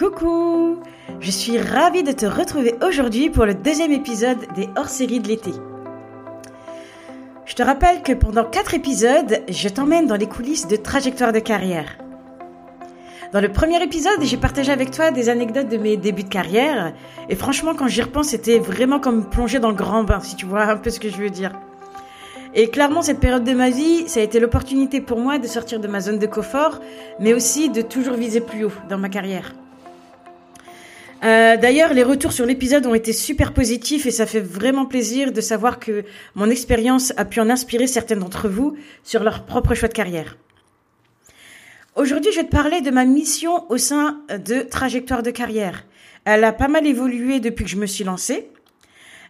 Coucou Je suis ravie de te retrouver aujourd'hui pour le deuxième épisode des hors-séries de l'été. Je te rappelle que pendant quatre épisodes, je t'emmène dans les coulisses de trajectoire de carrière. Dans le premier épisode, j'ai partagé avec toi des anecdotes de mes débuts de carrière, et franchement, quand j'y repense, c'était vraiment comme plonger dans le grand bain, si tu vois un peu ce que je veux dire. Et clairement, cette période de ma vie, ça a été l'opportunité pour moi de sortir de ma zone de confort, mais aussi de toujours viser plus haut dans ma carrière. Euh, D'ailleurs, les retours sur l'épisode ont été super positifs et ça fait vraiment plaisir de savoir que mon expérience a pu en inspirer certaines d'entre vous sur leur propre choix de carrière. Aujourd'hui, je vais te parler de ma mission au sein de Trajectoire de carrière. Elle a pas mal évolué depuis que je me suis lancée.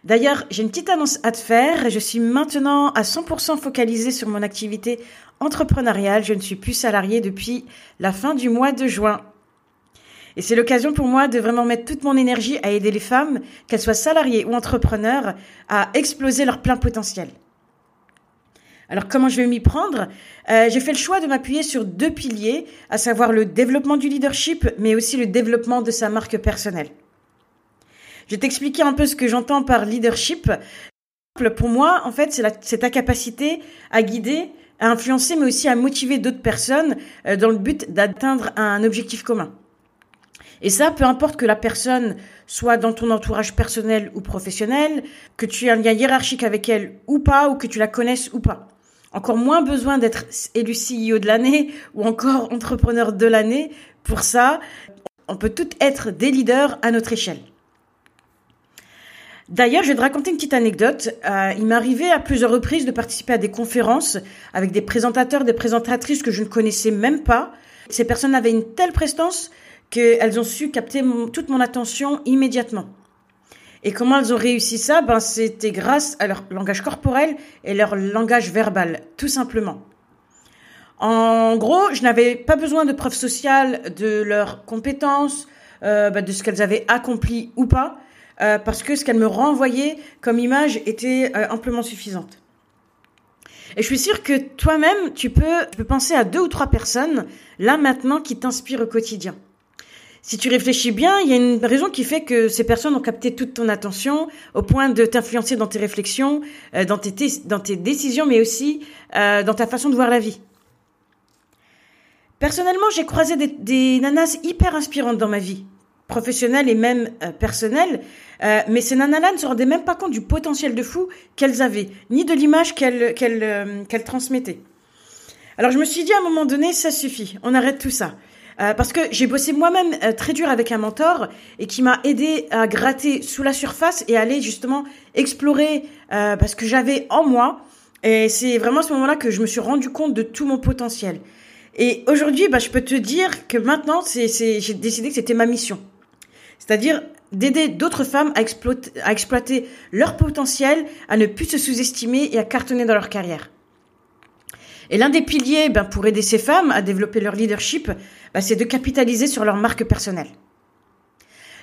D'ailleurs, j'ai une petite annonce à te faire. Je suis maintenant à 100% focalisée sur mon activité entrepreneuriale. Je ne suis plus salariée depuis la fin du mois de juin. Et c'est l'occasion pour moi de vraiment mettre toute mon énergie à aider les femmes, qu'elles soient salariées ou entrepreneurs, à exploser leur plein potentiel. Alors comment je vais m'y prendre? Euh, J'ai fait le choix de m'appuyer sur deux piliers, à savoir le développement du leadership, mais aussi le développement de sa marque personnelle. Je vais t'expliquer un peu ce que j'entends par leadership. Pour moi, en fait, c'est ta capacité à guider, à influencer, mais aussi à motiver d'autres personnes euh, dans le but d'atteindre un objectif commun. Et ça, peu importe que la personne soit dans ton entourage personnel ou professionnel, que tu aies un lien hiérarchique avec elle ou pas, ou que tu la connaisses ou pas. Encore moins besoin d'être élu CEO de l'année ou encore entrepreneur de l'année. Pour ça, on peut toutes être des leaders à notre échelle. D'ailleurs, je vais te raconter une petite anecdote. Euh, il m'est arrivé à plusieurs reprises de participer à des conférences avec des présentateurs, des présentatrices que je ne connaissais même pas. Ces personnes avaient une telle prestance qu'elles ont su capter toute mon attention immédiatement. Et comment elles ont réussi ça? Ben, c'était grâce à leur langage corporel et leur langage verbal, tout simplement. En gros, je n'avais pas besoin de preuves sociales de leurs compétences, euh, ben, de ce qu'elles avaient accompli ou pas. Euh, parce que ce qu'elle me renvoyait comme image était euh, amplement suffisante. Et je suis sûre que toi-même, tu peux, tu peux penser à deux ou trois personnes, là maintenant, qui t'inspirent au quotidien. Si tu réfléchis bien, il y a une raison qui fait que ces personnes ont capté toute ton attention au point de t'influencer dans tes réflexions, euh, dans, tes, décisions, mais aussi dans ta façon de voir la vie. Personnellement, j'ai croisé des, nanas hyper inspirantes dans ma vie professionnelles et même euh, personnelles. Euh, mais ces nanas-là ne se rendaient même pas compte du potentiel de fou qu'elles avaient, ni de l'image euh, qu'elles transmettaient. Alors je me suis dit à un moment donné, ça suffit, on arrête tout ça. Euh, parce que j'ai bossé moi-même euh, très dur avec un mentor et qui m'a aidé à gratter sous la surface et aller justement explorer euh, parce que j'avais en moi. Et c'est vraiment à ce moment-là que je me suis rendu compte de tout mon potentiel. Et aujourd'hui, bah, je peux te dire que maintenant, c'est, c'est, j'ai décidé que c'était ma mission. C'est-à-dire d'aider d'autres femmes à à exploiter leur potentiel, à ne plus se sous-estimer et à cartonner dans leur carrière. Et l'un des piliers ben, pour aider ces femmes à développer leur leadership, ben, c'est de capitaliser sur leur marque personnelle.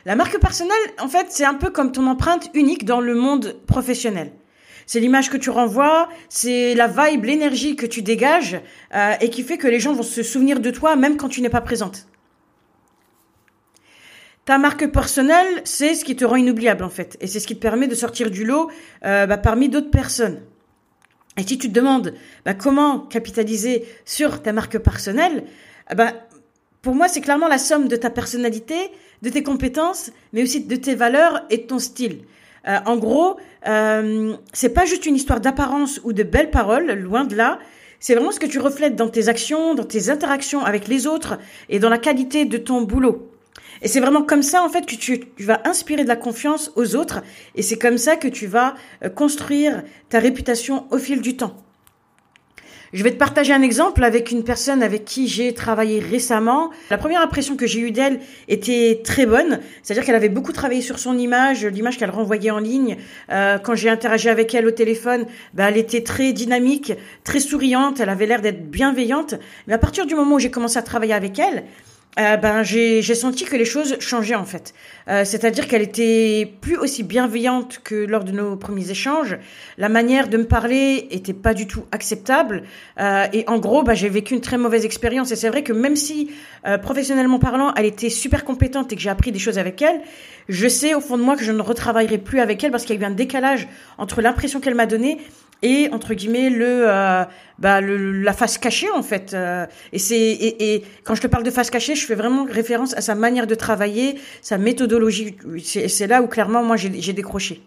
La marque personnelle, en fait, c'est un peu comme ton empreinte unique dans le monde professionnel. C'est l'image que tu renvoies, c'est la vibe, l'énergie que tu dégages euh, et qui fait que les gens vont se souvenir de toi même quand tu n'es pas présente. Ta marque personnelle, c'est ce qui te rend inoubliable en fait, et c'est ce qui te permet de sortir du lot euh, bah, parmi d'autres personnes. Et si tu te demandes bah, comment capitaliser sur ta marque personnelle, bah, pour moi c'est clairement la somme de ta personnalité, de tes compétences, mais aussi de tes valeurs et de ton style. Euh, en gros, euh, c'est pas juste une histoire d'apparence ou de belles paroles, loin de là. C'est vraiment ce que tu reflètes dans tes actions, dans tes interactions avec les autres et dans la qualité de ton boulot. Et c'est vraiment comme ça, en fait, que tu, vas inspirer de la confiance aux autres. Et c'est comme ça que tu vas euh, construire ta réputation au fil du temps. Je vais te partager un exemple avec une personne avec qui j'ai travaillé récemment. La première impression que j'ai eue d'elle était très bonne, c'est-à-dire qu'elle avait beaucoup travaillé sur son image, l'image qu'elle renvoyait en ligne. Euh, quand j'ai interagi avec elle au téléphone, bah, elle était très dynamique, très souriante, elle avait l'air d'être bienveillante. Mais à partir du moment où j'ai commencé à travailler avec elle, euh, ben j'ai senti que les choses changeaient en fait. Euh, c'est-à-dire qu'elle était plus aussi bienveillante que lors de nos premiers échanges. La manière de me parler était pas du tout acceptable. Euh, et en gros, ben, j'ai vécu une très mauvaise expérience. Et c'est vrai que même si professionnellement parlant, elle était super compétente et que j'ai appris des choses avec elle, je sais au fond de moi que je ne retravaillerai plus avec elle parce qu'il y a eu un décalage entre l'impression qu'elle m'a donnée et entre guillemets le, euh, bah, le la face cachée en fait euh, et c'est et, et, quand je te parle de face cachée je fais vraiment référence à sa manière de travailler sa méthodologie. C'est là où clairement moi j'ai décroché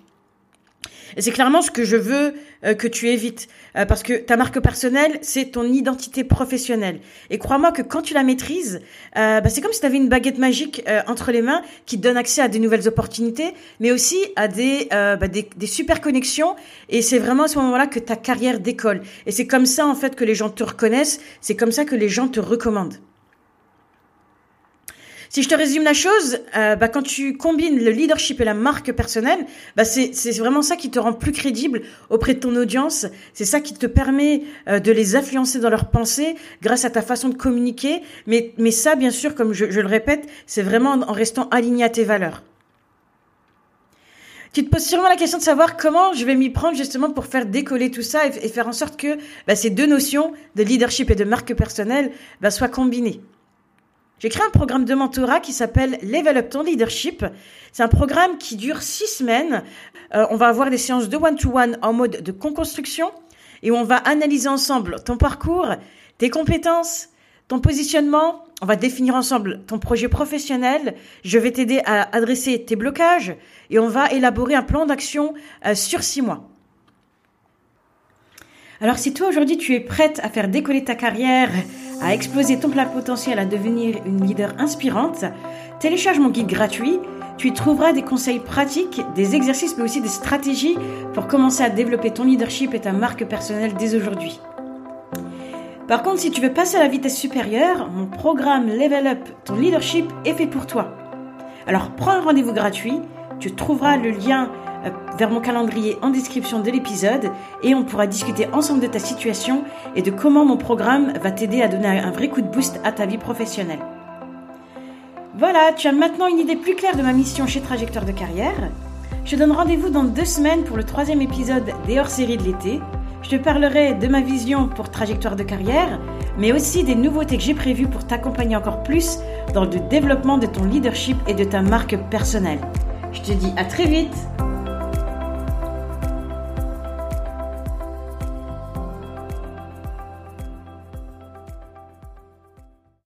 et c'est clairement ce que je veux euh, que tu évites. Euh, parce que ta marque personnelle, c'est ton identité professionnelle. Et crois-moi que quand tu la maîtrises, euh, bah, c'est comme si tu avais une baguette magique entre les mains qui te donne accès à des nouvelles opportunités, mais aussi à des, bah, des, des, super connexions. Et c'est vraiment à ce moment-là que ta carrière décolle. Et c'est comme ça, en fait, que les gens te reconnaissent. C'est comme ça que les gens te recommandent. Si je te résume la chose, euh, bah, quand tu combines le leadership et la marque personnelle, bah, c'est vraiment ça qui te rend plus crédible auprès de ton audience. C'est ça qui te permet euh, de les influencer dans leurs pensées grâce à ta façon de communiquer. Mais, mais ça, bien sûr, comme je, je le répète, c'est vraiment en restant aligné à tes valeurs. Tu te poses sûrement la question de savoir comment je vais m'y prendre justement pour faire décoller tout ça et, faire en sorte que bah, ces deux notions de leadership et de marque personnelle bah, soient combinées. J'ai créé un programme de mentorat qui s'appelle Level Up Ton Leadership. C'est un programme qui dure six semaines. Euh, on va avoir des séances de one-to-one en mode de co-construction et on va analyser ensemble ton parcours, tes compétences, ton positionnement. On va définir ensemble ton projet professionnel. Je vais t'aider à adresser tes blocages et on va élaborer un plan d'action euh, sur six mois. Alors si toi aujourd'hui tu es prête à faire décoller ta carrière, à exploser ton plein potentiel, à devenir une leader inspirante, télécharge mon guide gratuit. Tu y trouveras des conseils pratiques, des exercices, mais aussi des stratégies pour commencer à développer ton leadership et ta marque personnelle dès aujourd'hui. Par contre, si tu veux passer à la vitesse supérieure, mon programme Level Up ton leadership est fait pour toi. Alors prends un rendez-vous gratuit, tu trouveras le lien vers mon calendrier en description de l'épisode et on pourra discuter ensemble de ta situation et de comment mon programme va t'aider à donner un vrai coup de boost à ta vie professionnelle. Voilà, tu as maintenant une idée plus claire de ma mission chez Trajectoire de Carrière. Je donne rendez-vous dans deux semaines pour le troisième épisode des hors-séries de l'été. Je te parlerai de ma vision pour Trajectoire de Carrière, mais aussi des nouveautés que j'ai prévues pour t'accompagner encore plus dans le développement de ton leadership et de ta marque personnelle. Je te dis à très vite